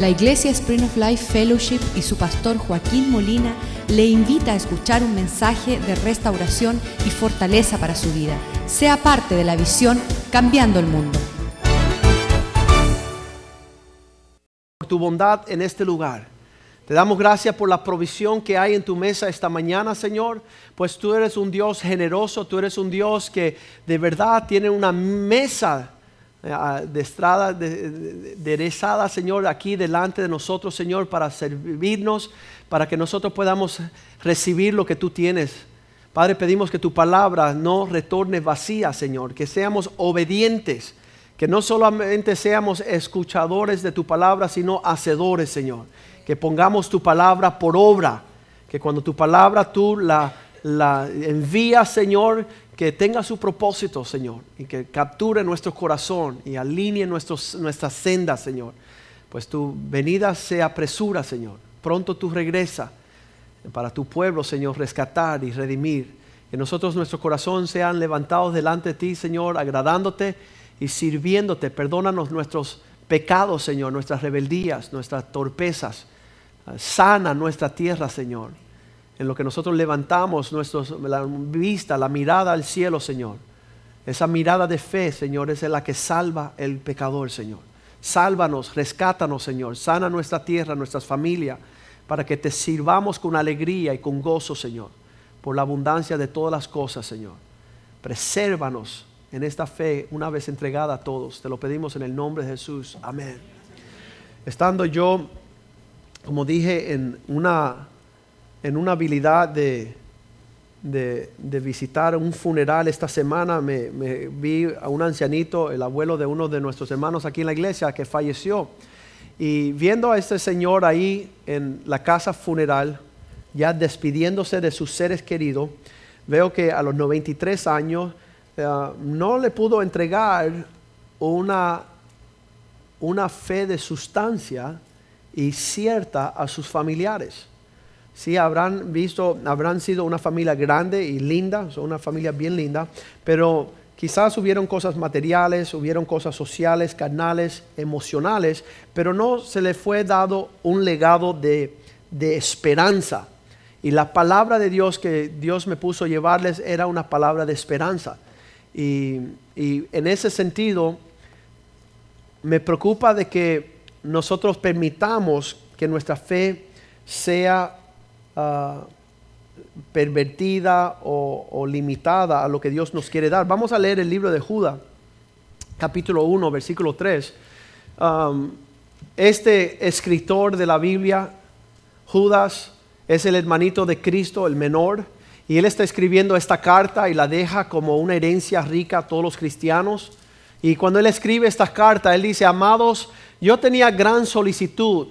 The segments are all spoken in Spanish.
La Iglesia Spring of Life Fellowship y su pastor Joaquín Molina le invita a escuchar un mensaje de restauración y fortaleza para su vida. Sea parte de la visión Cambiando el Mundo. Por tu bondad en este lugar. Te damos gracias por la provisión que hay en tu mesa esta mañana, Señor, pues tú eres un Dios generoso, tú eres un Dios que de verdad tiene una mesa eh, de estrada, Señor, aquí delante de nosotros, Señor, para servirnos, para que nosotros podamos recibir lo que tú tienes. Padre, pedimos que tu palabra no retorne vacía, Señor, que seamos obedientes, que no solamente seamos escuchadores de tu palabra, sino hacedores, Señor. Que pongamos tu palabra por obra, que cuando tu palabra tú la, la envías, Señor, que tenga su propósito, Señor, y que capture nuestro corazón y alinee nuestras sendas, Señor. Pues tu venida se apresura, Señor. Pronto tú regresa para tu pueblo, Señor, rescatar y redimir. Que nosotros, nuestro corazón, sean levantados delante de ti, Señor, agradándote y sirviéndote. Perdónanos nuestros pecados, Señor, nuestras rebeldías, nuestras torpezas. Sana nuestra tierra, Señor en lo que nosotros levantamos nuestros, la vista, la mirada al cielo, Señor. Esa mirada de fe, Señor, es la que salva el pecador, Señor. Sálvanos, rescátanos, Señor. Sana nuestra tierra, nuestras familias, para que te sirvamos con alegría y con gozo, Señor, por la abundancia de todas las cosas, Señor. Presérvanos en esta fe una vez entregada a todos. Te lo pedimos en el nombre de Jesús. Amén. Estando yo, como dije, en una en una habilidad de, de, visitar un funeral esta semana, me, vi a un ancianito, el abuelo de uno de nuestros hermanos aquí en la iglesia, que falleció. Y viendo a este señor ahí en la casa funeral, ya despidiéndose de sus seres queridos, veo que a los 93 años eh, no le pudo entregar una, una fe de sustancia y cierta a sus familiares. Sí, habrán visto, habrán sido una familia grande y linda, son una familia bien linda, pero quizás hubieron cosas materiales, hubieron cosas sociales, carnales, emocionales, pero no se le fue dado un legado de, esperanza. Y la palabra de Dios que Dios me puso a llevarles era una palabra de esperanza. Y en ese sentido, me preocupa de que nosotros permitamos que nuestra fe sea Ah, pervertida o, limitada a lo que Dios nos quiere dar. Vamos a leer el libro de Judas, capítulo 1, versículo 3. este escritor de la Biblia, Judas, es el hermanito de Cristo, el menor, y él está escribiendo esta carta y la deja como una herencia rica a todos los cristianos. Y cuando él escribe esta carta, él dice, amados, yo tenía gran solicitud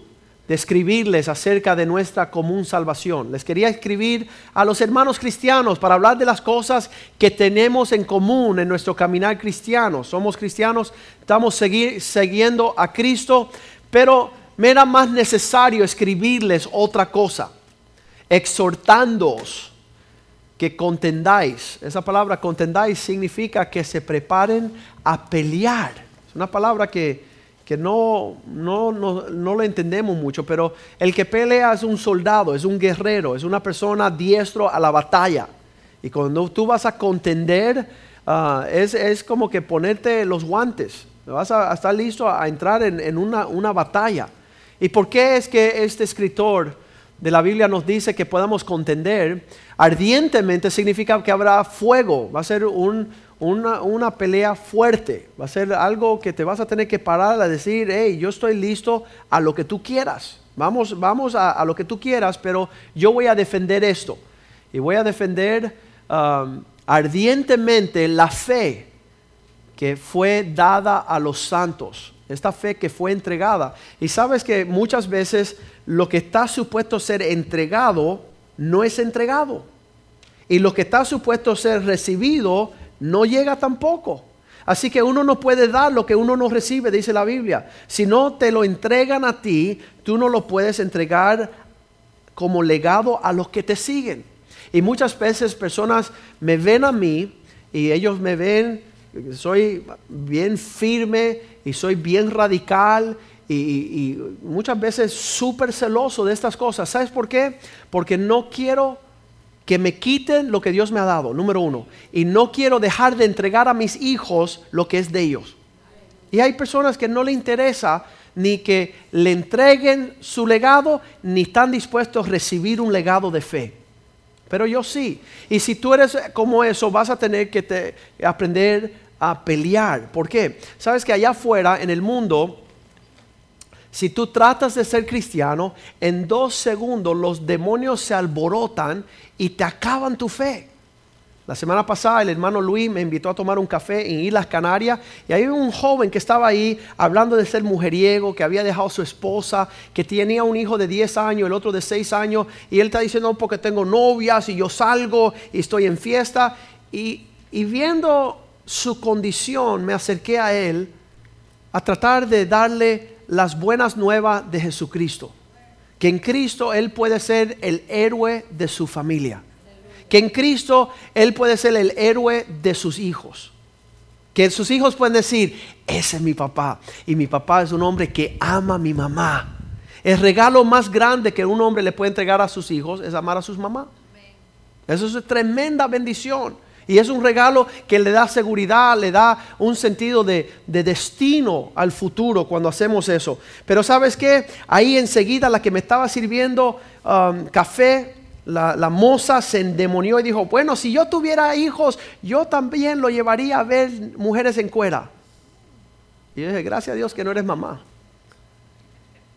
de escribirles acerca de nuestra común salvación. Les quería escribir a los hermanos cristianos para hablar de las cosas que tenemos en común en nuestro caminar cristiano. Somos cristianos, estamos seguir, siguiendo a Cristo, pero me era más necesario escribirles otra cosa, exhortándoos que contendáis. Esa palabra contendáis significa que se preparen a pelear. Es una palabra que que no, no, no, no, lo entendemos mucho, pero el que pelea es un soldado, es un guerrero, es una persona diestro a la batalla. Y cuando tú vas a contender, ah, es, como que ponerte los guantes, vas a, estar listo a, entrar en, una, una, batalla. ¿Y por qué es que este escritor de la Biblia nos dice que podamos contender? Ardientemente significa que habrá fuego, va a ser un, una, pelea fuerte, va a ser algo que te vas a tener que parar a decir, hey, yo estoy listo a lo que tú quieras, vamos, vamos a, lo que tú quieras, pero yo voy a defender esto y voy a defender um, ardientemente la fe que fue dada a los santos, esta fe que fue entregada. Y sabes que muchas veces lo que está supuesto ser entregado no es entregado. Y lo que está supuesto ser recibido no llega tampoco. Así que uno no puede dar lo que uno no recibe, dice la Biblia. Si no te lo entregan a ti, tú no lo puedes entregar como legado a los que te siguen. Y muchas veces personas me ven a mí y ellos me ven, soy bien firme y soy bien radical y, y muchas veces súper celoso de estas cosas. ¿Sabes por qué? Porque no quiero que me quiten lo que Dios me ha dado, número uno. Y no quiero dejar de entregar a mis hijos lo que es de ellos. Y hay personas que no le interesa ni que le entreguen su legado, ni están dispuestos a recibir un legado de fe. Pero yo sí. Y si tú eres como eso, vas a tener que aprender a pelear. ¿Por qué? Sabes que allá afuera, en el mundo, si tú tratas de ser cristiano, en dos segundos los demonios se alborotan y te acaban tu fe. La semana pasada el hermano Luis me invitó a tomar un café en Islas Canarias y hay un joven que estaba ahí hablando de ser mujeriego, que había dejado a su esposa, que tenía un hijo de 10 años, el otro de 6 años y él está diciendo porque tengo novias y yo salgo y estoy en fiesta y, y viendo su condición me acerqué a él a tratar de darle las buenas nuevas de Jesucristo que en Cristo Él puede ser el héroe de su familia. Que en Cristo Él puede ser el héroe de sus hijos. Que sus hijos pueden decir, ese es mi papá. Y mi papá es un hombre que ama a mi mamá. El regalo más grande que un hombre le puede entregar a sus hijos es amar a sus mamás. Eso es una tremenda bendición. Y es un regalo que le da seguridad, le da un sentido de, destino al futuro cuando hacemos eso. Pero sabes qué, ahí enseguida la que me estaba sirviendo um, café, la, moza se endemonió y dijo, bueno, si yo tuviera hijos, yo también lo llevaría a ver mujeres en cuera. Y yo dije, gracias a Dios que no eres mamá.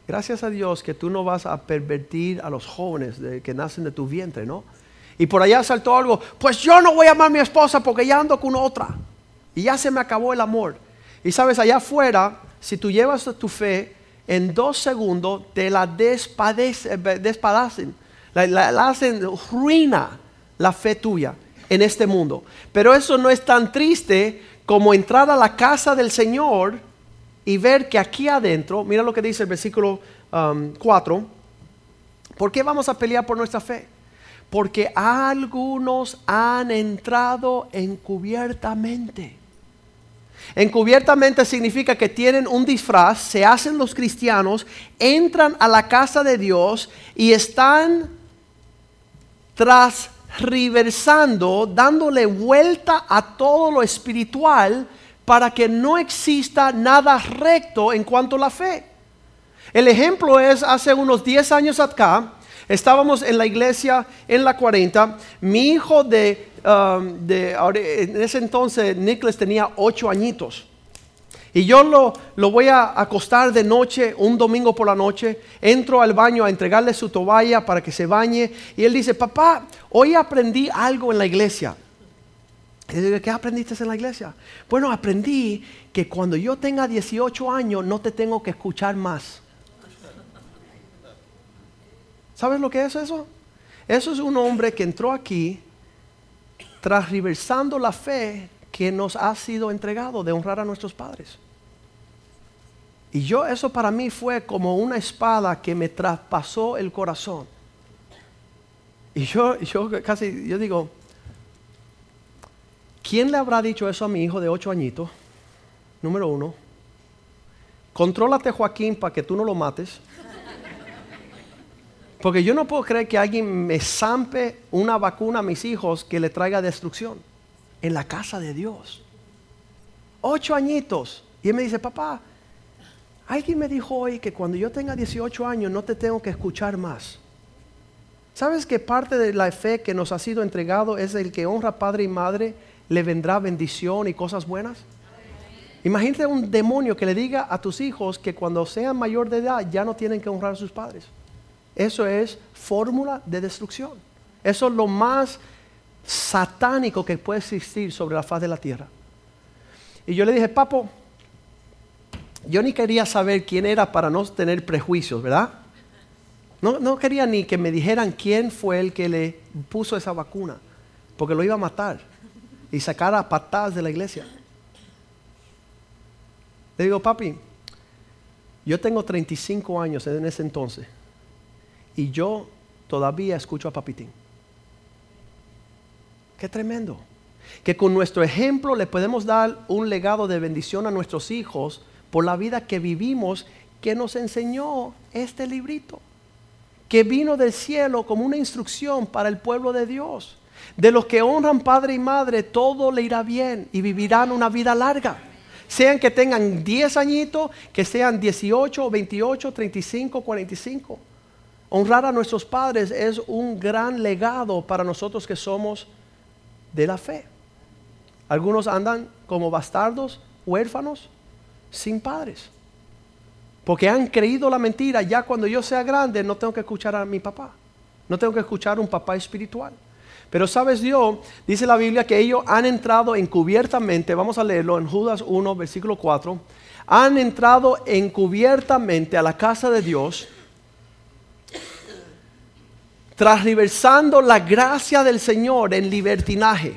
Gracias a Dios que tú no vas a pervertir a los jóvenes que nacen de tu vientre, ¿no? Y por allá saltó algo, pues yo no voy a amar a mi esposa porque ya ando con otra. Y ya se me acabó el amor. Y sabes, allá afuera, si tú llevas tu fe, en dos segundos te la despadacen, la, hacen ruina la fe tuya en este mundo. Pero eso no es tan triste como entrar a la casa del Señor y ver que aquí adentro, mira lo que dice el versículo 4, um, ¿por qué vamos a pelear por nuestra fe? Porque algunos han entrado encubiertamente. Encubiertamente significa que tienen un disfraz, se hacen los cristianos, entran a la casa de Dios y están transriversando, dándole vuelta a todo lo espiritual para que no exista nada recto en cuanto a la fe. El ejemplo es hace unos 10 años acá, Estábamos en la iglesia en la 40. Mi hijo de, um, en ese entonces, Nicholas tenía ocho añitos. Y yo lo, lo, voy a acostar de noche, un domingo por la noche. Entro al baño a entregarle su toalla para que se bañe. Y él dice, papá, hoy aprendí algo en la iglesia. Y digo, ¿qué aprendiste en la iglesia? Bueno, aprendí que cuando yo tenga 18 años no te tengo que escuchar más. ¿Sabes lo que es eso? Eso es un hombre que entró aquí transversando la fe que nos ha sido entregado de honrar a nuestros padres. Y yo eso para mí fue como una espada que me traspasó el corazón. Y yo, yo casi, yo digo, ¿quién le habrá dicho eso a mi hijo de ocho añitos? Número uno, contrólate Joaquín para que tú no lo mates. Porque yo no puedo creer que alguien me zampe una vacuna a mis hijos que le traiga destrucción en la casa de Dios. Ocho añitos. Y él me dice, papá, alguien me dijo hoy que cuando yo tenga 18 años no te tengo que escuchar más. ¿Sabes que parte de la fe que nos ha sido entregado es el que honra padre y madre, le vendrá bendición y cosas buenas? Imagínate un demonio que le diga a tus hijos que cuando sean mayor de edad ya no tienen que honrar a sus padres. Eso es fórmula de destrucción. Eso es lo más satánico que puede existir sobre la faz de la tierra. Y yo le dije, papo, yo ni quería saber quién era para no tener prejuicios, ¿verdad? No, no quería ni que me dijeran quién fue el que le puso esa vacuna, porque lo iba a matar y sacar a patadas de la iglesia. Le digo, papi, yo tengo 35 años en ese entonces y yo todavía escucho a Papitín. Qué tremendo. Que con nuestro ejemplo le podemos dar un legado de bendición a nuestros hijos por la vida que vivimos que nos enseñó este librito, que vino del cielo como una instrucción para el pueblo de Dios. De los que honran padre y madre, todo le irá bien y vivirán una vida larga. Sean que tengan 10 añitos, que sean 18, 28, 35, 45. Honrar a nuestros padres es un gran legado para nosotros que somos de la fe. Algunos andan como bastardos, huérfanos, sin padres. Porque han creído la mentira, ya cuando yo sea grande no tengo que escuchar a mi papá. No tengo que escuchar a un papá espiritual. Pero sabes Dios, dice la Biblia que ellos han entrado encubiertamente, vamos a leerlo en Judas 1, versículo 4, han entrado encubiertamente a la casa de Dios, transversando la gracia del Señor en libertinaje.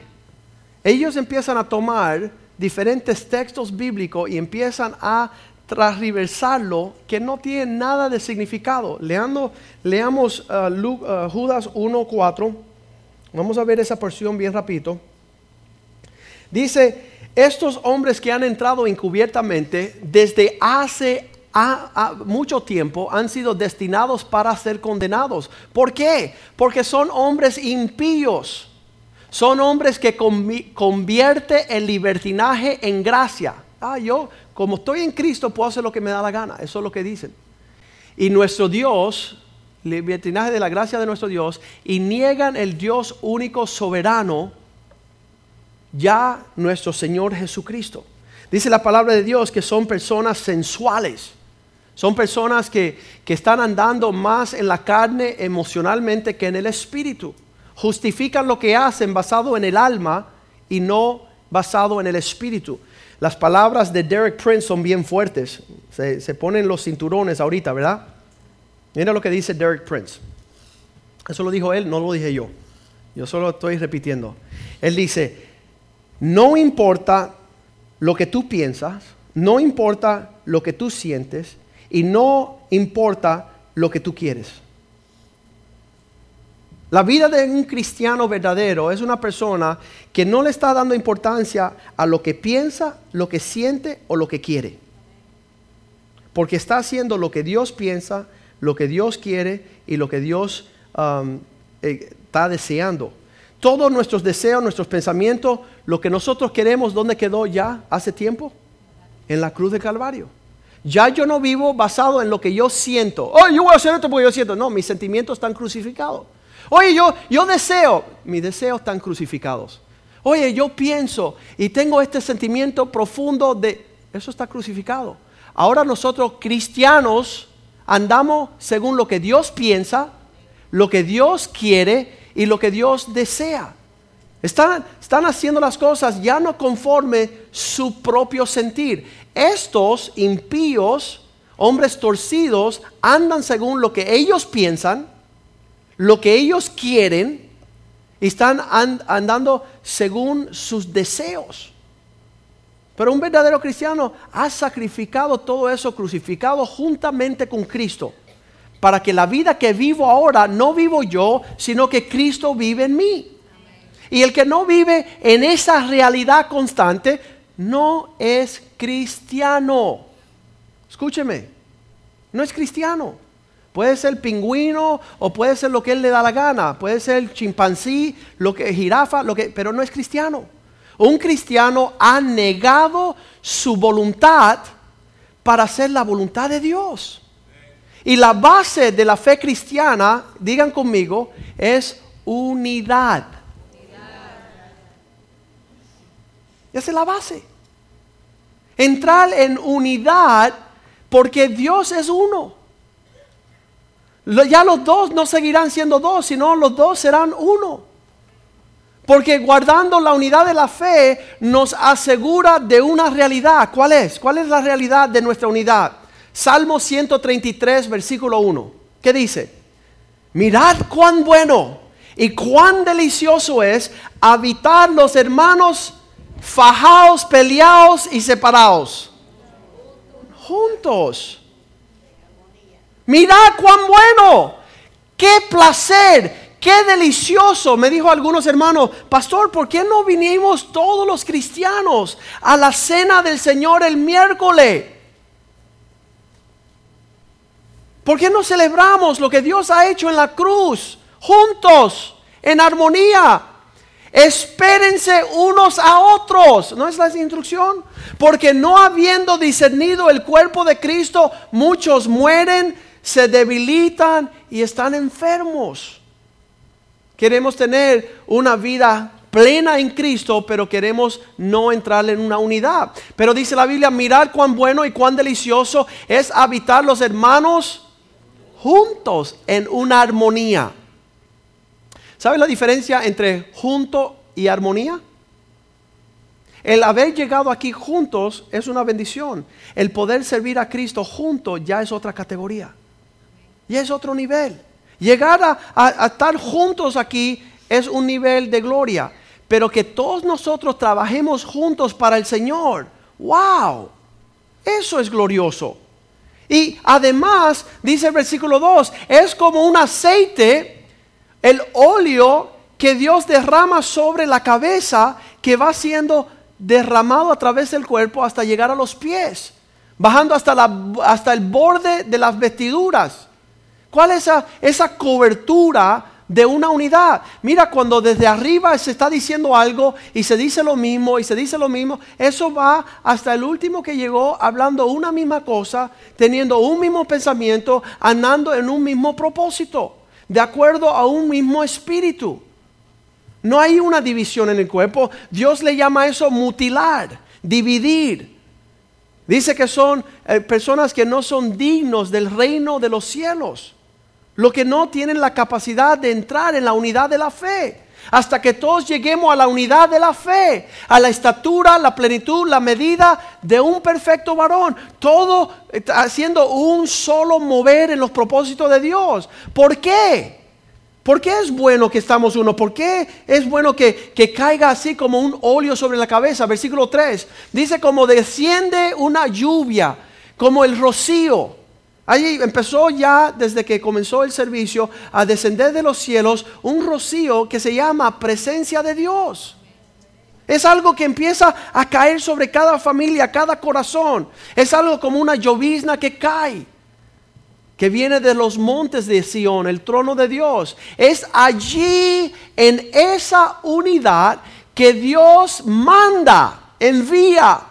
Ellos empiezan a tomar diferentes textos bíblicos y empiezan a transversarlo que no tiene nada de significado. Leamos uh, uh, Judas 1, 4 Vamos a ver esa porción bien rapidito. Dice, estos hombres que han entrado encubiertamente desde hace mucho tiempo han sido destinados para ser condenados. ¿Por qué? Porque son hombres impíos. Son hombres que convierte el libertinaje en gracia. Ah, yo como estoy en Cristo puedo hacer lo que me da la gana. Eso es lo que dicen. Y nuestro Dios libertinaje de la gracia de nuestro Dios y niegan el Dios único soberano, ya nuestro Señor Jesucristo. Dice la palabra de Dios que son personas sensuales. Son personas que, que están andando más en la carne emocionalmente que en el espíritu. Justifican lo que hacen basado en el alma y no basado en el espíritu. Las palabras de Derek Prince son bien fuertes. Se, se ponen los cinturones ahorita, ¿verdad? Mira lo que dice Derek Prince. Eso lo dijo él, no lo dije yo. Yo solo estoy repitiendo. Él dice, no importa lo que tú piensas, no importa lo que tú sientes y no importa lo que tú quieres. La vida de un cristiano verdadero es una persona que no le está dando importancia a lo que piensa, lo que siente o lo que quiere. Porque está haciendo lo que Dios piensa, lo que Dios quiere y lo que Dios um, eh, está deseando. Todos nuestros deseos, nuestros pensamientos, lo que nosotros queremos, ¿dónde quedó ya hace tiempo? En la cruz de Calvario. Ya yo no vivo basado en lo que yo siento. Oye, yo voy a hacer esto porque yo siento. No, mis sentimientos están crucificados. Oye, yo, yo deseo. Mis deseos están crucificados. Oye, yo pienso y tengo este sentimiento profundo de... Eso está crucificado. Ahora nosotros cristianos andamos según lo que Dios piensa, lo que Dios quiere y lo que Dios desea. Están, están haciendo las cosas ya no conforme su propio sentir. Estos impíos, hombres torcidos, andan según lo que ellos piensan, lo que ellos quieren, y están andando según sus deseos. Pero un verdadero cristiano ha sacrificado todo eso crucificado juntamente con Cristo. Para que la vida que vivo ahora no vivo yo, sino que Cristo vive en mí. Y el que no vive en esa realidad constante no es cristiano. Escúcheme, no es cristiano. Puede ser pingüino o puede ser lo que él le da la gana. Puede ser chimpancé, lo que jirafa, lo que, pero no es cristiano. Un cristiano ha negado su voluntad para hacer la voluntad de Dios. Y la base de la fe cristiana, digan conmigo, es unidad. Esa es la base. Entrar en unidad porque Dios es uno. Ya los dos no seguirán siendo dos, sino los dos serán uno. Porque guardando la unidad de la fe nos asegura de una realidad. ¿Cuál es? ¿Cuál es la realidad de nuestra unidad? Salmo 133, versículo 1. ¿Qué dice? Mirad cuán bueno y cuán delicioso es habitar los hermanos fajados, peleados y separados. Juntos. Mirad cuán bueno. Qué placer Qué delicioso, me dijo algunos hermanos, pastor, ¿por qué no vinimos todos los cristianos a la cena del Señor el miércoles? ¿Por qué no celebramos lo que Dios ha hecho en la cruz? Juntos, en armonía. Espérense unos a otros. ¿No es la instrucción? Porque no habiendo discernido el cuerpo de Cristo, muchos mueren, se debilitan y están enfermos. Queremos tener una vida plena en Cristo, pero queremos no entrar en una unidad. Pero dice la Biblia, mirar cuán bueno y cuán delicioso es habitar los hermanos juntos en una armonía. ¿Sabes la diferencia entre junto y armonía? El haber llegado aquí juntos es una bendición. El poder servir a Cristo juntos ya es otra categoría. Ya es otro nivel. Llegar a, estar juntos aquí es un nivel de gloria. Pero que todos nosotros trabajemos juntos para el Señor. ¡Wow! Eso es glorioso. Y además, dice el versículo 2, es como un aceite, el óleo que Dios derrama sobre la cabeza que va siendo derramado a través del cuerpo hasta llegar a los pies, bajando hasta, hasta el borde de las vestiduras. ¿Cuál es esa, esa cobertura de una unidad. Mira, cuando desde arriba se está diciendo algo y se dice lo mismo y se dice lo mismo, eso va hasta el último que llegó hablando una misma cosa, teniendo un mismo pensamiento, andando en un mismo propósito, de acuerdo a un mismo espíritu. No hay una división en el cuerpo. Dios le llama eso mutilar, dividir. Dice que son eh, personas que no son dignos del reino de los cielos. Lo que no tienen la capacidad de entrar en la unidad de la fe. Hasta que todos lleguemos a la unidad de la fe, a la estatura, la plenitud, la medida de un perfecto varón. Todo haciendo un solo mover en los propósitos de Dios. ¿Por qué? ¿Por qué es bueno que estamos uno? ¿Por qué es bueno que, caiga así como un óleo sobre la cabeza? Versículo 3. Dice como desciende una lluvia, como el rocío. Allí empezó ya desde que comenzó el servicio a descender de los cielos un rocío que se llama presencia de Dios. Es algo que empieza a caer sobre cada familia, cada corazón. Es algo como una llovizna que cae que viene de los montes de Sión, el trono de Dios. Es allí, en esa unidad, que Dios manda, envía.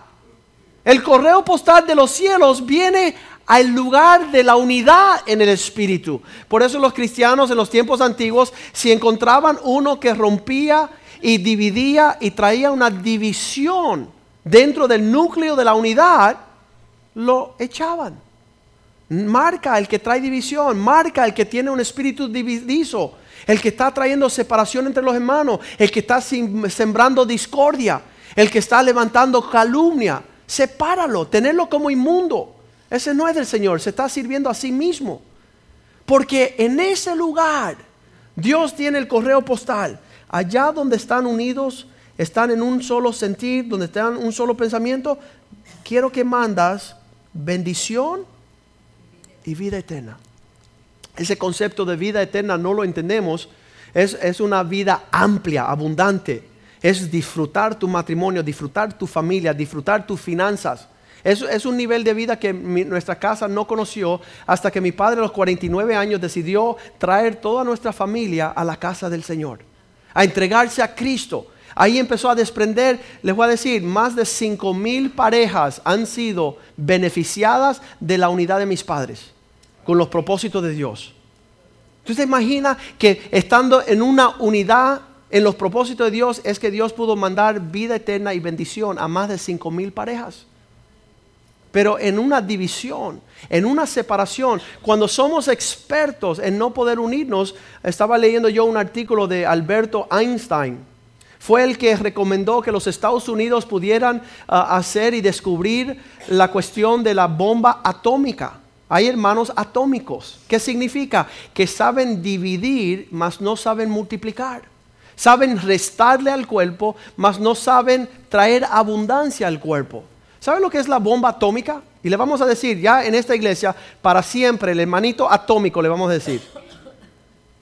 El correo postal de los cielos viene al lugar de la unidad en el espíritu. Por eso los cristianos en los tiempos antiguos, si encontraban uno que rompía y dividía y traía una división dentro del núcleo de la unidad, lo echaban. Marca el que trae división, marca el que tiene un espíritu dividizo, el que está trayendo separación entre los hermanos, el que está sembrando discordia, el que está levantando calumnia. Sepáralo, tenerlo como inmundo. Ese no es del Señor, se está sirviendo a sí mismo. Porque en ese lugar Dios tiene el correo postal. Allá donde están unidos, están en un solo sentir, donde están un solo pensamiento. Quiero que mandas bendición y vida eterna. Ese concepto de vida eterna no lo entendemos. Es, una vida amplia, abundante. Es disfrutar tu matrimonio, disfrutar tu familia, disfrutar tus finanzas. Es, es, un nivel de vida que nuestra casa no conoció hasta que mi padre a los 49 años decidió traer toda nuestra familia a la casa del Señor, a entregarse a Cristo. Ahí empezó a desprender, les voy a decir, más de 5 mil parejas han sido beneficiadas de la unidad de mis padres con los propósitos de Dios. ¿Tú te imaginas que estando en una unidad en los propósitos de Dios es que Dios pudo mandar vida eterna y bendición a más de cinco mil parejas? Pero en una división, en una separación, cuando somos expertos en no poder unirnos, estaba leyendo yo un artículo de Alberto Einstein. Fue el que recomendó que los Estados Unidos pudieran ah, hacer y descubrir la cuestión de la bomba atómica. Hay hermanos atómicos. ¿Qué significa? Que saben dividir, mas no saben multiplicar. Saben restarle al cuerpo, mas no saben traer abundancia al cuerpo. ¿Saben lo que es la bomba atómica? Y le vamos a decir ya en esta iglesia, para siempre, el hermanito atómico le vamos a decir.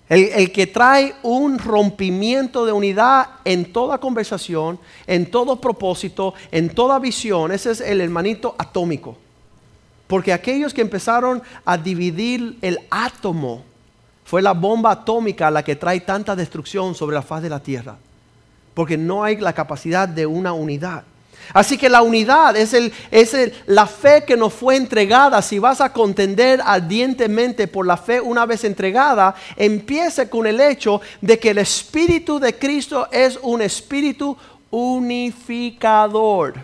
El, el, que trae un rompimiento de unidad en toda conversación, en todo propósito, en toda visión. Ese es el hermanito atómico. Porque aquellos que empezaron a dividir el átomo fue la bomba atómica la que trae tanta destrucción sobre la faz de la tierra. Porque no hay la capacidad de una unidad. Así que la unidad es, el, es la fe que nos fue entregada. Si vas a contender ardientemente por la fe una vez entregada, empiece con el hecho de que el Espíritu de Cristo es un espíritu unificador.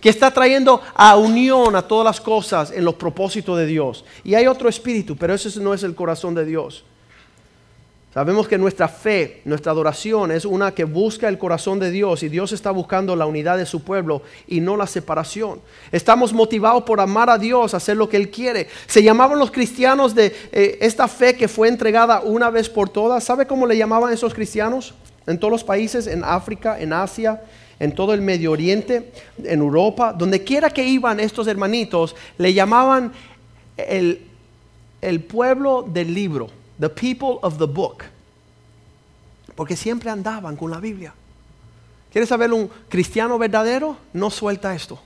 Que está trayendo a unión a todas las cosas en los propósitos de Dios. Y hay otro espíritu, pero ese no es el corazón de Dios. Sabemos que nuestra fe, nuestra adoración es una que busca el corazón de Dios y Dios está buscando la unidad de su pueblo y no la separación. Estamos motivados por amar a Dios, hacer lo que Él quiere. Se llamaban los cristianos de eh, esta fe que fue entregada una vez por todas. ¿Sabe cómo le llamaban esos cristianos? En todos los países, en África, en Asia, en todo el Medio Oriente, en Europa, donde quiera que iban estos hermanitos, le llamaban el, el pueblo del libro the people of the book. Porque siempre andaban con la Biblia. ¿Quieres saber un cristiano verdadero? No suelta esto.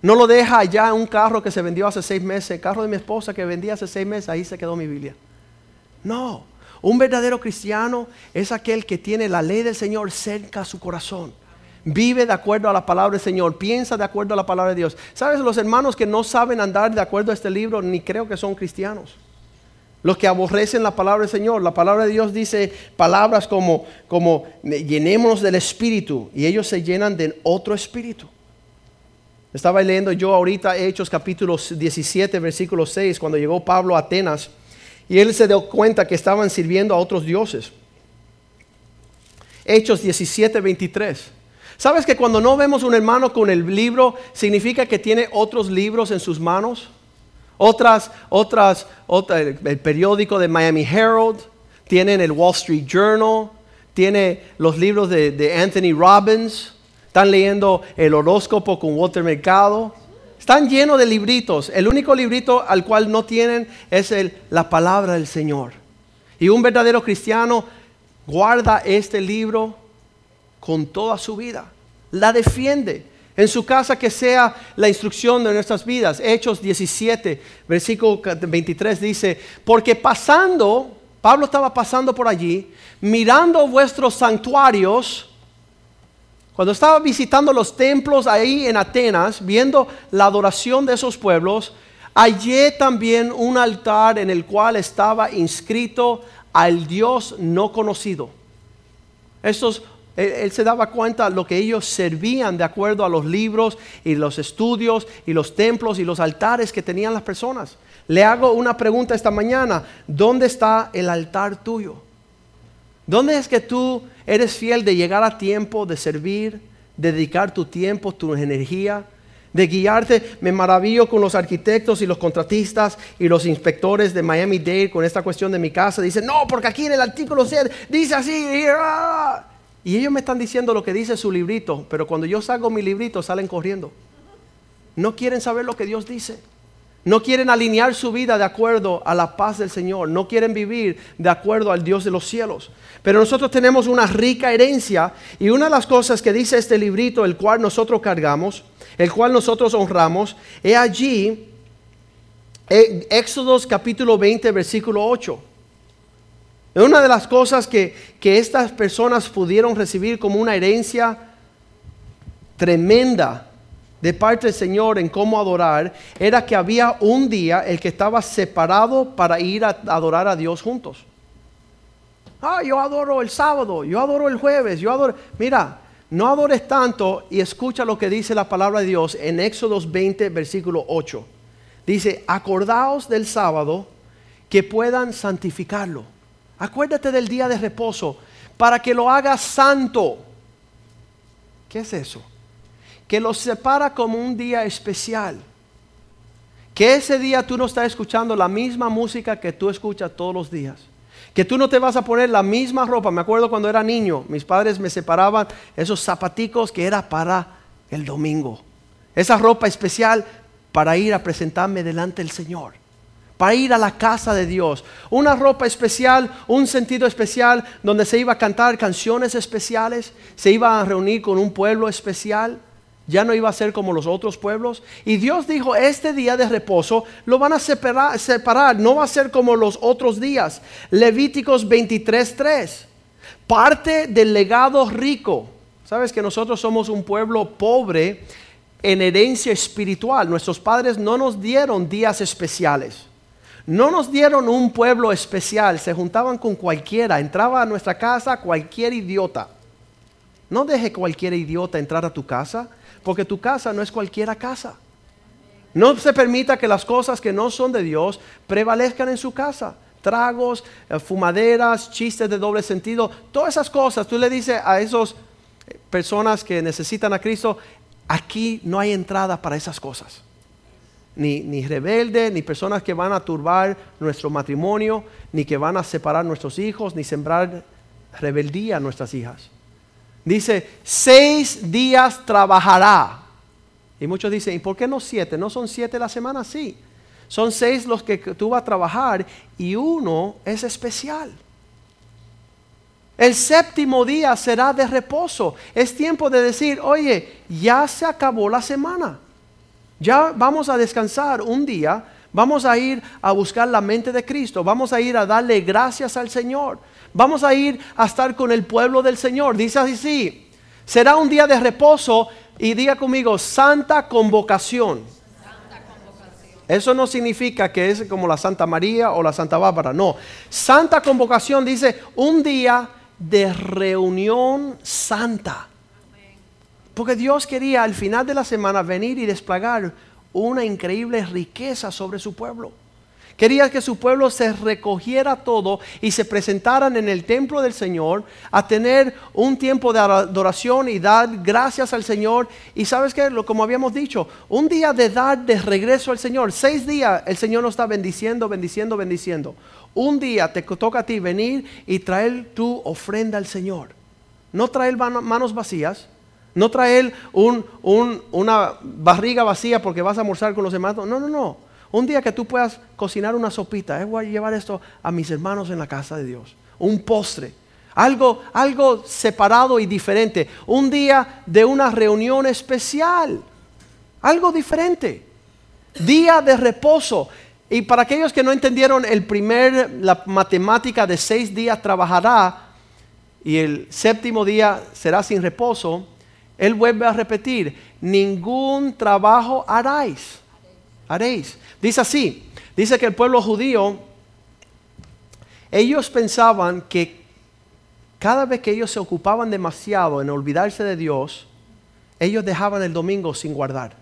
No lo deja allá en un carro que se vendió hace seis meses, el carro de mi esposa que vendía hace seis meses, ahí se quedó mi Biblia. No, un verdadero cristiano es aquel que tiene la ley del Señor cerca a su corazón. Vive de acuerdo a la palabra del Señor, piensa de acuerdo a la palabra de Dios. ¿Sabes? Los hermanos que no saben andar de acuerdo a este libro, ni creo que son cristianos los que aborrecen la palabra del Señor. La palabra de Dios dice palabras como, como llenémonos del Espíritu y ellos se llenan de otro Espíritu. Estaba leyendo yo ahorita Hechos capítulo 17, versículo 6, cuando llegó Pablo a Atenas y él se dio cuenta que estaban sirviendo a otros dioses. Hechos 17, 23. ¿Sabes que cuando no vemos un hermano con el libro, significa que tiene otros libros en sus manos? Otras, otras, el periódico de Miami Herald, tienen el Wall Street Journal, tiene los libros de, Anthony Robbins, están leyendo el horóscopo con Walter Mercado. Están llenos de libritos. El único librito al cual no tienen es el, la palabra del Señor. Y un verdadero cristiano guarda este libro con toda su vida. La defiende en su casa que sea la instrucción de nuestras vidas. Hechos 17, versículo 23 dice, porque pasando, Pablo estaba pasando por allí, mirando vuestros santuarios, cuando estaba visitando los templos ahí en Atenas, viendo la adoración de esos pueblos, hallé también un altar en el cual estaba inscrito al Dios no conocido. Estos él, se daba cuenta de lo que ellos servían de acuerdo a los libros y los estudios y los templos y los altares que tenían las personas. Le hago una pregunta esta mañana. ¿Dónde está el altar tuyo? ¿Dónde es que tú eres fiel de llegar a tiempo, de servir, dedicar tu tiempo, tu energía, de guiarte? Me maravillo con los arquitectos y los contratistas y los inspectores de Miami Dade con esta cuestión de mi casa. Dicen, no, porque aquí en el artículo 7 dice así. Ah". Y ellos me están diciendo lo que dice su librito, pero cuando yo salgo mi librito salen corriendo. No quieren saber lo que Dios dice. No quieren alinear su vida de acuerdo a la paz del Señor. No quieren vivir de acuerdo al Dios de los cielos. Pero nosotros tenemos una rica herencia y una de las cosas que dice este librito, el cual nosotros cargamos, el cual nosotros honramos, es allí, Éxodos capítulo 20, versículo 8. Una de las cosas que, estas personas pudieron recibir como una herencia tremenda de parte del Señor en cómo adorar era que había un día el que estaba separado para ir a adorar a Dios juntos. Ah, yo adoro el sábado, yo adoro el jueves, yo adoro... Mira, no adores tanto y escucha lo que dice la palabra de Dios en Éxodos 20, versículo 8. Dice, acordaos del sábado que puedan santificarlo. Acuérdate del día de reposo para que lo hagas santo. ¿Qué es eso? Que lo separa como un día especial. Que ese día tú no estás escuchando la misma música que tú escuchas todos los días. Que tú no te vas a poner la misma ropa. Me acuerdo cuando era niño, mis padres me separaban esos zapaticos que era para el domingo. Esa ropa especial para ir a presentarme delante del Señor para ir a la casa de Dios. Una ropa especial, un sentido especial donde se iba a cantar canciones especiales, se iba a reunir con un pueblo especial. ya no iba a ser como los otros pueblos. Y Dios dijo, este día de reposo lo van a separar, separar no va a ser como los otros días. Levíticos 23.3, parte del legado rico. Sabes que nosotros somos un pueblo pobre en herencia espiritual. Nuestros padres no nos dieron días especiales. No nos dieron un pueblo especial, se juntaban con cualquiera, entraba a nuestra casa cualquier idiota. No deje cualquier idiota entrar a tu casa porque tu casa no es cualquiera casa. No se permita que las cosas que no son de Dios prevalezcan en su casa. Tragos, eh, fumaderas, chistes de doble sentido, todas esas cosas. Tú le dices a esas personas que necesitan a Cristo, aquí no hay entrada para esas cosas. Ni, ni rebeldes, ni personas que van a turbar nuestro matrimonio, ni que van a separar nuestros hijos, ni sembrar rebeldía a nuestras hijas. Dice, seis días trabajará. Y muchos dicen, ¿y por qué no siete? ¿No son siete la semana? Sí. Son seis los que tú vas a trabajar y uno es especial. El séptimo día será de reposo. Es tiempo de decir, oye, ya se acabó la semana. Ya vamos a descansar un día. Vamos a ir a buscar la mente de Cristo. Vamos a ir a darle gracias al Señor. Vamos a ir a estar con el pueblo del Señor. Dice así, será un día de reposo y diga conmigo, santa convocación. Eso no significa que es como la Santa María o la Santa Bárbara, no. Santa convocación dice un día de reunión santa. Porque Dios quería al final de la semana venir y desplegar una increíble riqueza sobre su pueblo. Quería que su pueblo se recogiera todo y se presentaran en el templo del Señor a tener un tiempo de adoración y dar gracias al Señor. Y sabes que, como habíamos dicho, un día de dar de regreso al Señor. Seis días el Señor nos está bendiciendo, bendiciendo, bendiciendo. Un día te toca a ti venir y traer tu ofrenda al Señor. No traer manos vacías. No traer una barriga vacía porque vas a almorzar con los demás. No, no, no. Un día que tú puedas cocinar una sopita, eh, voy a llevar esto a mis hermanos en la casa de Dios. Un postre. Algo, algo separado y diferente. Un día de una reunión especial. Algo diferente. Día de reposo. Y para aquellos que no entendieron el primer, la matemática de seis días trabajará y el séptimo día será sin reposo, él vuelve a repetir, ningún trabajo haráis. Haréis. Dice así, dice que el pueblo judío, ellos pensaban que cada vez que ellos se ocupaban demasiado en olvidarse de Dios, ellos dejaban el domingo sin guardar.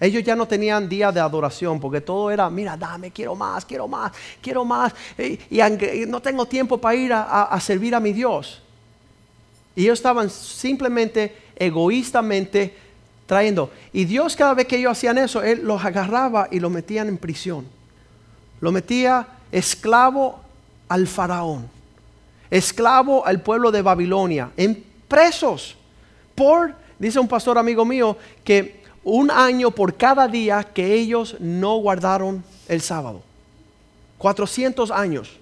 Ellos ya no tenían día de adoración porque todo era, mira, dame, quiero más, quiero más, quiero más. Y, no tengo tiempo para ir a, servir a mi Dios. Y ellos estaban simplemente, egoístamente trayendo. Y Dios cada vez que ellos hacían eso, Él los agarraba y los metían en prisión. Lo metía esclavo al faraón, esclavo al pueblo de Babilonia, en presos. Por, dice un pastor amigo mío, que un año por cada día que ellos no guardaron el sábado. 400 años.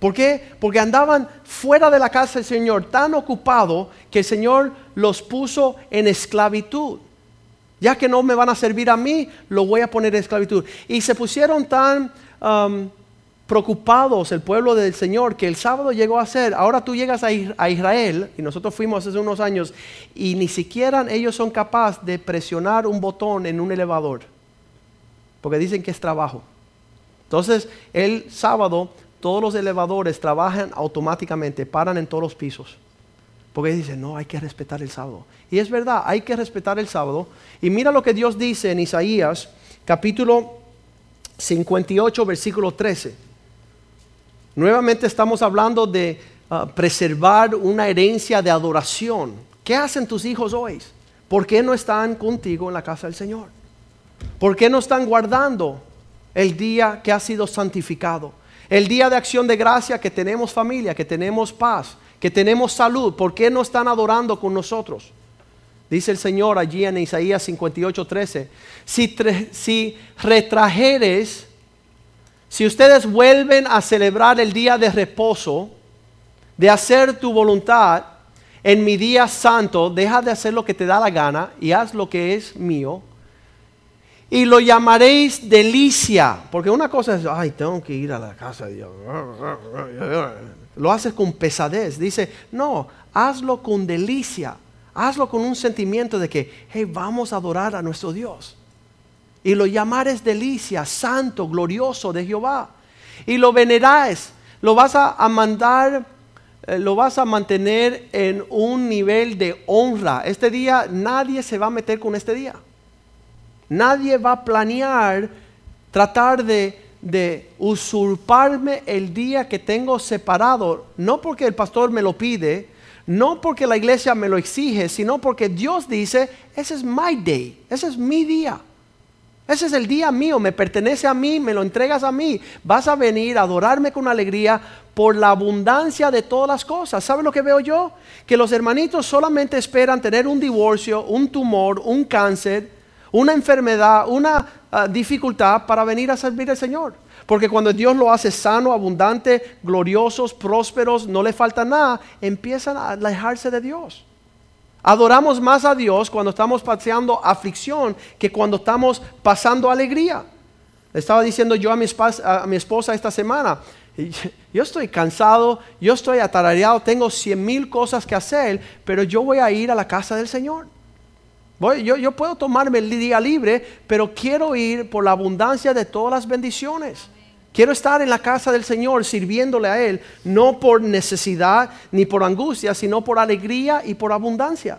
¿Por qué? Porque andaban fuera de la casa del Señor tan ocupados que el Señor los puso en esclavitud. Ya que no me van a servir a mí, lo voy a poner en esclavitud. Y se pusieron tan um, preocupados el pueblo del Señor que el sábado llegó a ser, ahora tú llegas a, Israel, y nosotros fuimos hace unos años, y ni siquiera ellos son capaces de presionar un botón en un elevador, porque dicen que es trabajo. Entonces, el sábado todos los elevadores trabajan automáticamente, paran en todos los pisos. Porque dicen, no, hay que respetar el sábado. Y es verdad, hay que respetar el sábado. Y mira lo que Dios dice en Isaías capítulo 58, versículo 13. Nuevamente estamos hablando de ah, preservar una herencia de adoración. ¿Qué hacen tus hijos hoy? ¿Por qué no están contigo en la casa del Señor? ¿Por qué no están guardando el día que ha sido santificado? El día de acción de gracia que tenemos familia, que tenemos paz, que tenemos salud, ¿por qué no están adorando con nosotros? Dice el Señor allí en Isaías 58, 13. Si, si retrajeres, si ustedes vuelven a celebrar el día de reposo, de hacer tu voluntad, en mi día santo, deja de hacer lo que te da la gana y haz lo que es mío. Y lo llamaréis delicia, porque una cosa es, ay, tengo que ir a la casa de Dios. Lo haces con pesadez. Dice, no, hazlo con delicia. Hazlo con un sentimiento de que, hey, vamos a adorar a nuestro Dios. Y lo llamares delicia, santo, glorioso de Jehová. Y lo veneráis, lo vas a mandar eh, lo vas a mantener en un nivel de honra. Este día nadie se va a meter con este día. Nadie va a planear tratar de, usurparme el día que tengo separado, no porque el pastor me lo pide, no porque la iglesia me lo exige, sino porque Dios dice, ese es my day, ese es mi día. Ese es el día mío, me pertenece a mí, me lo entregas a mí. Vas a venir a adorarme con alegría por la abundancia de todas las cosas. ¿Sabe lo que veo yo? Que los hermanitos solamente esperan tener un divorcio, un tumor, un cáncer, una enfermedad, una ah, dificultad para venir a servir al Señor. Porque cuando Dios lo hace sano, abundante, gloriosos, prósperos, no le falta nada, empiezan a alejarse de Dios. Adoramos más a Dios cuando estamos paseando aflicción que cuando estamos pasando alegría. Le estaba diciendo yo a mi, esposa, a mi esposa esta semana, yo estoy cansado, yo estoy atarareado, tengo cien mil cosas que hacer, pero yo voy a ir a la casa del Señor. Voy, yo, yo puedo tomarme el día libre, pero quiero ir por la abundancia de todas las bendiciones. Quiero estar en la casa del Señor sirviéndole a Él, no por necesidad ni por angustia, sino por alegría y por abundancia.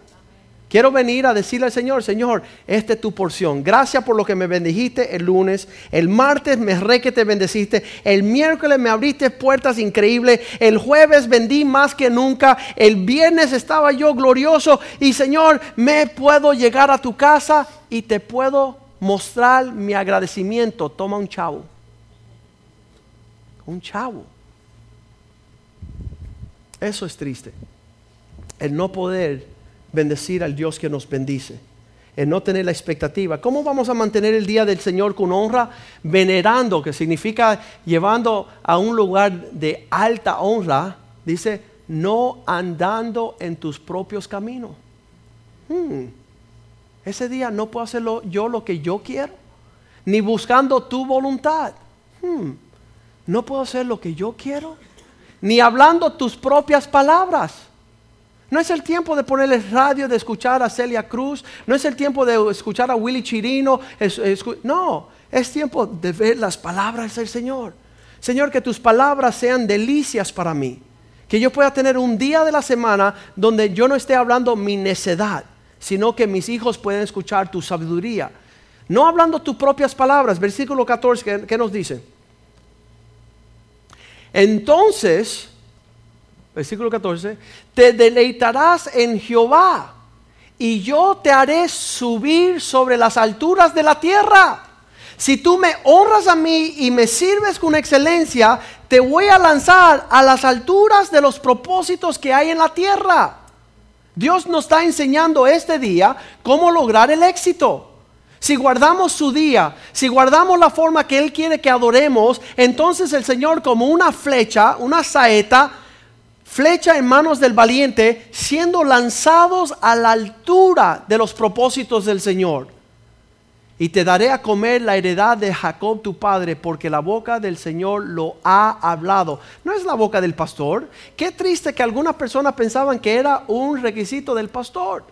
Quiero venir a decirle al Señor, Señor, esta es tu porción. Gracias por lo que me bendijiste el lunes. El martes me re que te bendeciste. El miércoles me abriste puertas increíbles. El jueves vendí más que nunca. El viernes estaba yo glorioso. Y Señor, me puedo llegar a tu casa y te puedo mostrar mi agradecimiento. Toma un chavo un chavo. Eso es triste. El no poder bendecir al Dios que nos bendice. El no tener la expectativa. ¿Cómo vamos a mantener el día del Señor con honra? Venerando, que significa llevando a un lugar de alta honra. Dice, no andando en tus propios caminos. Hmm. Ese día no puedo hacerlo yo lo que yo quiero, ni buscando tu voluntad. Hmm no puedo hacer lo que yo quiero, ni hablando tus propias palabras. No es el tiempo de ponerle radio, de escuchar a Celia Cruz, no es el tiempo de escuchar a Willy Chirino, no, es tiempo de ver las palabras del Señor. Señor, que tus palabras sean delicias para mí, que yo pueda tener un día de la semana donde yo no esté hablando mi necedad, sino que mis hijos puedan escuchar tu sabiduría. No hablando tus propias palabras, versículo 14, ¿qué, nos dice? Entonces, versículo 14, te deleitarás en Jehová y yo te haré subir sobre las alturas de la tierra. Si tú me honras a mí y me sirves con excelencia, te voy a lanzar a las alturas de los propósitos que hay en la tierra. Dios nos está enseñando este día cómo lograr el éxito. Si guardamos su día, si guardamos la forma que Él quiere que adoremos, entonces el Señor como una flecha, una saeta, flecha en manos del valiente, siendo lanzados a la altura de los propósitos del Señor. Y te daré a comer la heredad de Jacob tu padre, porque la boca del Señor lo ha hablado. No es la boca del pastor. Qué triste que algunas personas pensaban que era un requisito del pastor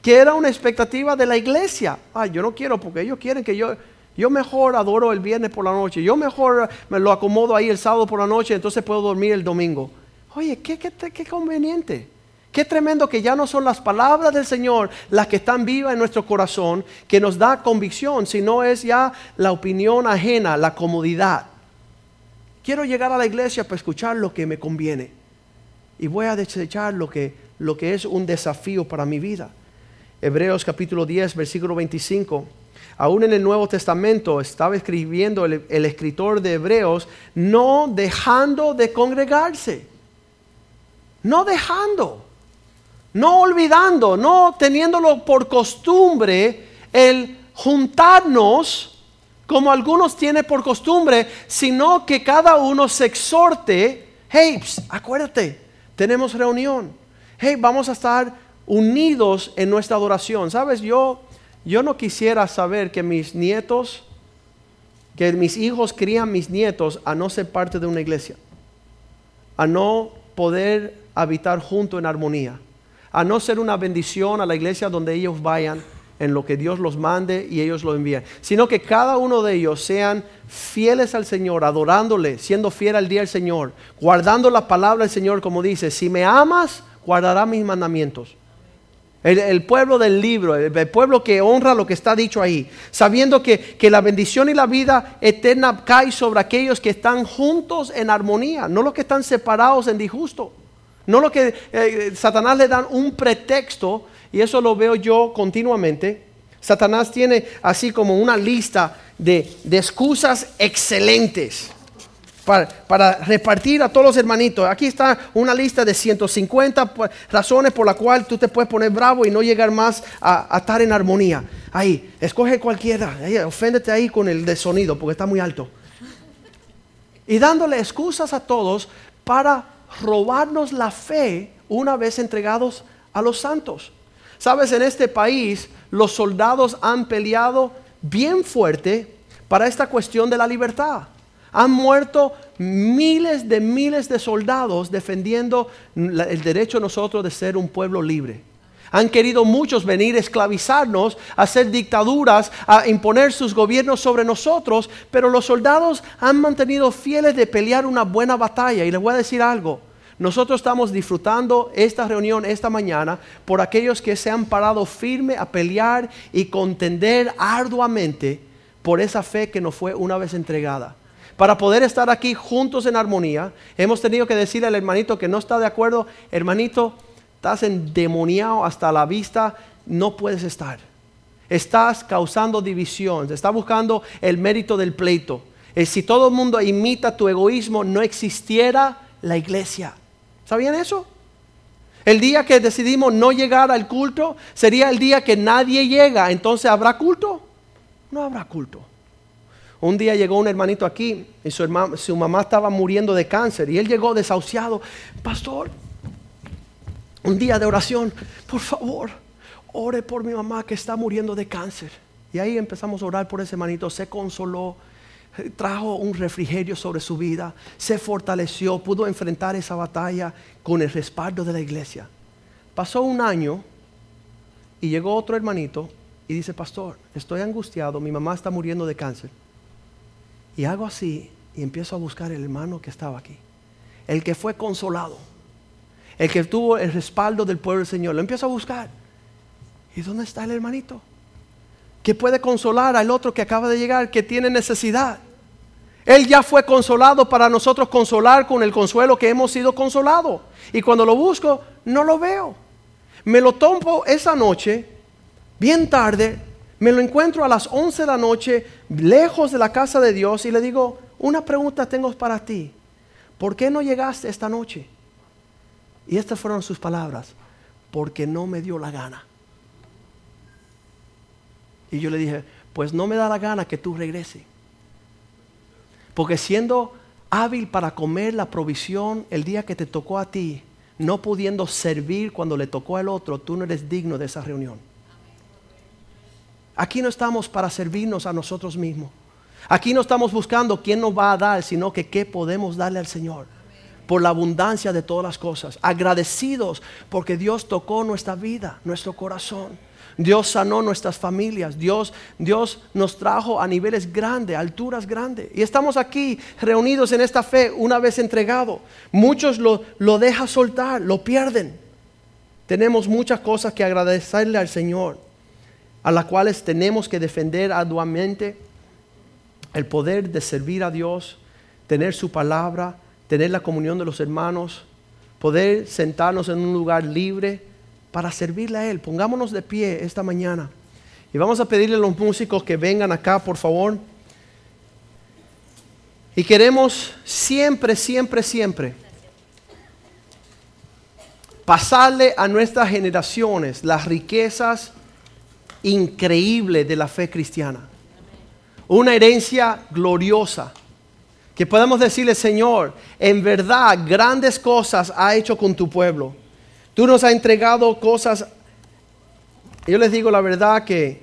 que era una expectativa de la iglesia. Ay, yo no quiero porque ellos quieren que yo, yo mejor adoro el viernes por la noche, yo mejor me lo acomodo ahí el sábado por la noche, entonces puedo dormir el domingo. Oye, qué, conveniente. Qué tremendo que ya no son las palabras del Señor las que están vivas en nuestro corazón, que nos da convicción, sino es ya la opinión ajena, la comodidad. Quiero llegar a la iglesia para escuchar lo que me conviene. Y voy a desechar lo que, lo que es un desafío para mi vida. Hebreos capítulo 10, versículo 25. Aún en el Nuevo Testamento estaba escribiendo el, escritor de Hebreos, no dejando de congregarse, no dejando, no olvidando, no teniéndolo por costumbre el juntarnos como algunos tienen por costumbre, sino que cada uno se exhorte, hey, acuérdate, tenemos reunión Hey, vamos a estar unidos en nuestra adoración. Sabes, yo, yo no quisiera saber que mis nietos, que mis hijos crían mis nietos a no ser parte de una iglesia, a no poder habitar junto en armonía, a no ser una bendición a la iglesia donde ellos vayan en lo que Dios los mande y ellos lo envíen, sino que cada uno de ellos sean fieles al Señor, adorándole, siendo fiel al día del Señor, guardando la palabra del Señor como dice, si me amas, guardará mis mandamientos. El, pueblo del libro, el, pueblo que honra lo que está dicho ahí, sabiendo que, que, la bendición y la vida eterna cae sobre aquellos que están juntos en armonía, no los que están separados en disgusto, no los que eh, Satanás le dan un pretexto y eso lo veo yo continuamente. Satanás tiene así como una lista de, excusas excelentes para, repartir a todos los hermanitos. Aquí está una lista de 150 razones por las cuales tú te puedes poner bravo y no llegar más a, estar en armonía. Ahí, escoge cualquiera. Oféndete ahí con el de sonido porque está muy alto. Y dándole excusas a todos para robarnos la fe una vez entregados a los santos. Sabes, en este país los soldados han peleado bien fuerte para esta cuestión de la libertad. Han muerto miles de miles de soldados defendiendo el derecho de nosotros de ser un pueblo libre. Han querido muchos venir a esclavizarnos, a hacer dictaduras, a imponer sus gobiernos sobre nosotros, pero los soldados han mantenido fieles de pelear una buena batalla. Y les voy a decir algo, nosotros estamos disfrutando esta reunión esta mañana por aquellos que se han parado firme a pelear y contender arduamente por esa fe que nos fue una vez entregada. Para poder estar aquí juntos en armonía, hemos tenido que decirle al hermanito que no está de acuerdo, hermanito, estás endemoniado hasta la vista, no puedes estar. Estás causando división, estás buscando el mérito del pleito. Eh, si todo el mundo imita tu egoísmo, no existiera la iglesia. ¿Sabían eso? El día que decidimos no llegar al culto sería el día que nadie llega. Entonces, ¿habrá culto? No habrá culto. Un día llegó un hermanito aquí y su, mamá estaba muriendo de cáncer y él llegó desahuciado. Pastor, un día de oración, por favor, ore por mi mamá que está muriendo de cáncer. Y ahí empezamos a orar por ese hermanito, se consoló trajo un refrigerio sobre su vida, se fortaleció, pudo enfrentar esa batalla con el respaldo de la iglesia. Pasó un año y llegó otro hermanito y dice, pastor, estoy angustiado, mi mamá está muriendo de cáncer. Y hago así y empiezo a buscar el hermano que estaba aquí, el que fue consolado, el que tuvo el respaldo del pueblo del Señor. Lo empiezo a buscar. ¿Y dónde está el hermanito? Que puede consolar al otro que acaba de llegar, que tiene necesidad. Él ya fue consolado para nosotros consolar con el consuelo que hemos sido consolados. Y cuando lo busco, no lo veo. Me lo tomo esa noche, bien tarde, me lo encuentro a las 11 de la noche, lejos de la casa de Dios, y le digo, una pregunta tengo para ti. ¿Por qué no llegaste esta noche? Y estas fueron sus palabras, porque no me dio la gana. Y yo le dije, pues no me da la gana que tú regreses. Porque siendo hábil para comer la provisión el día que te tocó a ti, no pudiendo servir cuando le tocó al otro, tú no eres digno de esa reunión. Aquí no estamos para servirnos a nosotros mismos. Aquí no estamos buscando quién nos va a dar, sino que qué podemos darle al Señor. Por la abundancia de todas las cosas. Agradecidos porque Dios tocó nuestra vida, nuestro corazón. Dios sanó nuestras familias. Dios, Dios nos trajo a niveles grandes, alturas grandes. Y estamos aquí reunidos en esta fe una vez entregado. Muchos lo, lo dejan soltar, lo pierden. Tenemos muchas cosas que agradecerle al Señor, a las cuales tenemos que defender arduamente el poder de servir a Dios, tener su palabra, tener la comunión de los hermanos, poder sentarnos en un lugar libre para servirle a Él. Pongámonos de pie esta mañana. Y vamos a pedirle a los músicos que vengan acá, por favor. Y queremos siempre, siempre, siempre pasarle a nuestras generaciones las riquezas increíbles de la fe cristiana. Una herencia gloriosa. Que podamos decirle, Señor, en verdad grandes cosas ha hecho con tu pueblo Tú nos has entregado cosas. Yo les digo la verdad que,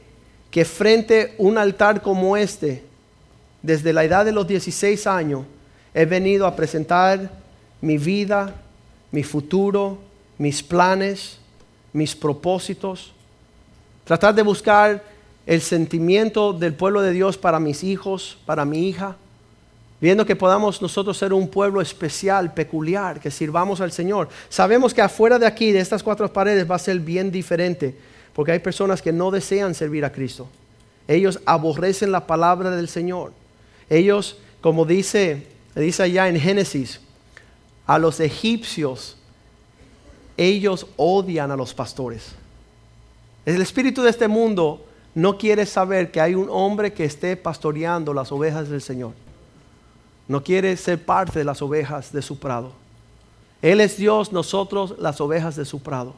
que frente a un altar como este, desde la edad de los 16 años, he venido a presentar mi vida, mi futuro, mis planes, mis propósitos. Tratar de buscar el sentimiento del pueblo de Dios para mis hijos, para mi hija viendo que podamos nosotros ser un pueblo especial, peculiar, que sirvamos al Señor. Sabemos que afuera de aquí, de estas cuatro paredes, va a ser bien diferente, porque hay personas que no desean servir a Cristo. Ellos aborrecen la palabra del Señor. Ellos, como dice, dice allá en Génesis, a los egipcios, ellos odian a los pastores. El espíritu de este mundo no quiere saber que hay un hombre que esté pastoreando las ovejas del Señor. No quiere ser parte de las ovejas de su prado. Él es Dios, nosotros las ovejas de su prado.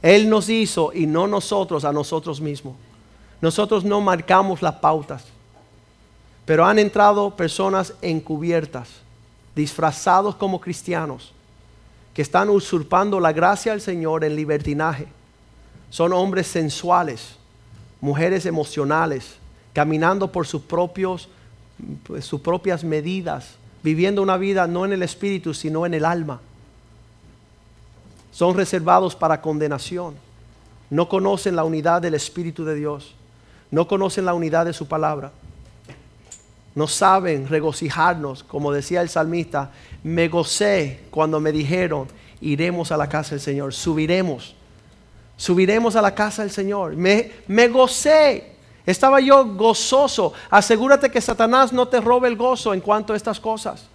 Él nos hizo y no nosotros a nosotros mismos. Nosotros no marcamos las pautas. Pero han entrado personas encubiertas, disfrazados como cristianos, que están usurpando la gracia del Señor en libertinaje. Son hombres sensuales, mujeres emocionales, caminando por sus propios pues, sus propias medidas, viviendo una vida no en el espíritu, sino en el alma. Son reservados para condenación. No conocen la unidad del Espíritu de Dios. No conocen la unidad de su palabra. No saben regocijarnos, como decía el salmista, me gocé cuando me dijeron, iremos a la casa del Señor, subiremos, subiremos a la casa del Señor. Me, me gocé estaba yo gozoso. Asegúrate que Satanás no te robe el gozo en cuanto a estas cosas.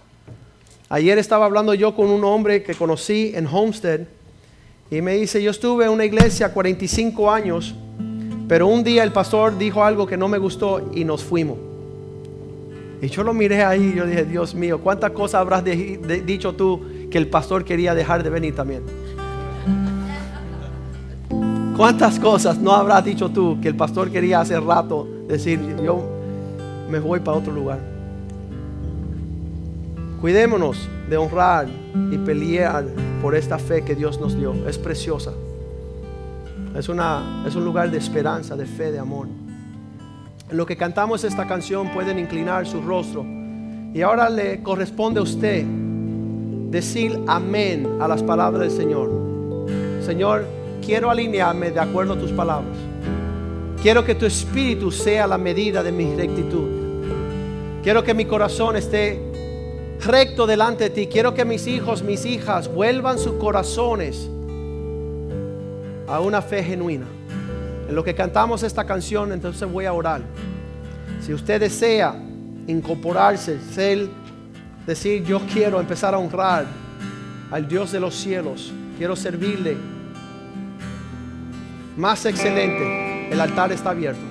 Ayer estaba hablando yo con un hombre que conocí en Homestead y me dice, yo estuve en una iglesia 45 años, pero un día el pastor dijo algo que no me gustó y nos fuimos. Y yo lo miré ahí y yo dije, Dios mío, ¿cuántas cosas habrás dicho tú que el pastor quería dejar de venir también? ¿Cuántas cosas no habrás dicho tú que el pastor quería hace rato decir, yo me voy para otro lugar? Cuidémonos de honrar y pelear por esta fe que Dios nos dio. Es preciosa. Es, una, es un lugar de esperanza, de fe, de amor. En lo que cantamos esta canción pueden inclinar su rostro. Y ahora le corresponde a usted decir amén a las palabras del Señor. Señor, quiero alinearme de acuerdo a tus palabras. Quiero que tu espíritu sea la medida de mi rectitud. Quiero que mi corazón esté recto delante de ti. Quiero que mis hijos, mis hijas vuelvan sus corazones a una fe genuina. En lo que cantamos esta canción, entonces voy a orar. Si usted desea incorporarse, ser, decir, yo quiero empezar a honrar al Dios de los cielos, quiero servirle más excelente, el altar está abierto.